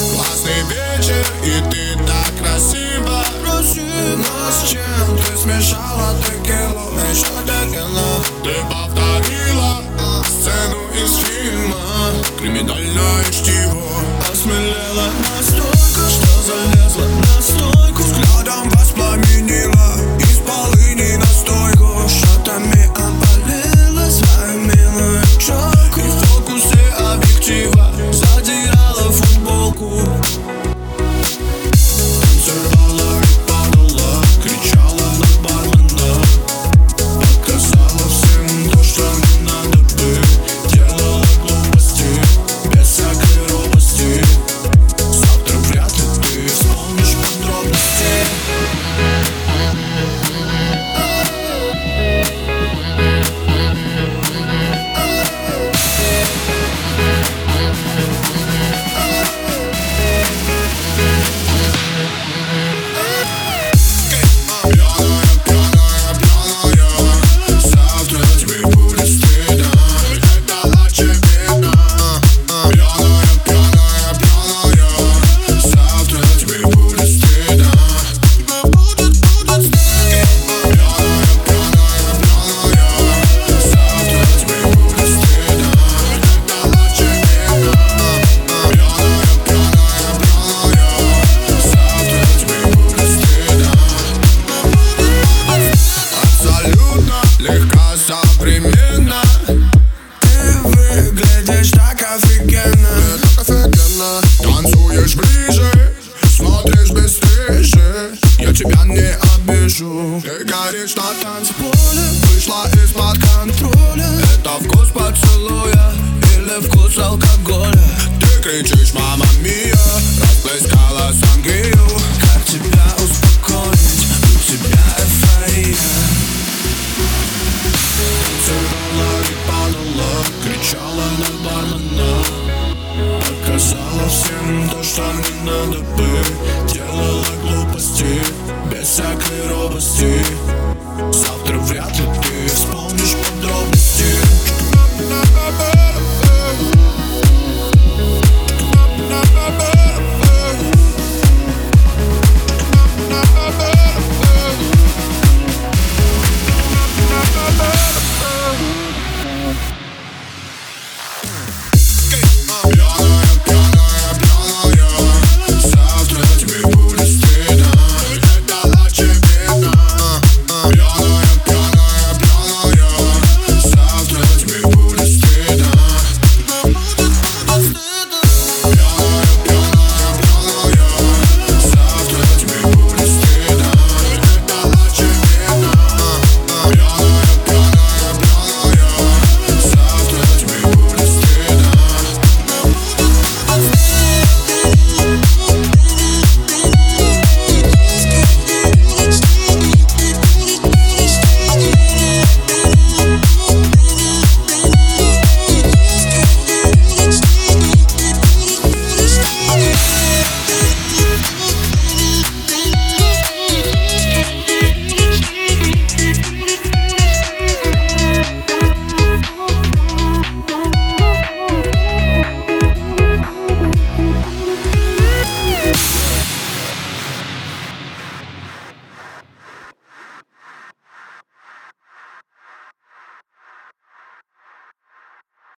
Классный вечер, и ты так красиво. Но с чем ты смешала текилу что-то кино Ты повторила сцену из фильма. Криминальное чтиво обижу Ты горишь на танцполе Вышла из-под контроля Это вкус поцелуя Или вкус алкоголя Ты кричишь, мама мия Расплескала сангрию Как тебя успокоить? У тебя эйфория Танцевала и падала Кричала на бармена Показала всем то, что не надо бы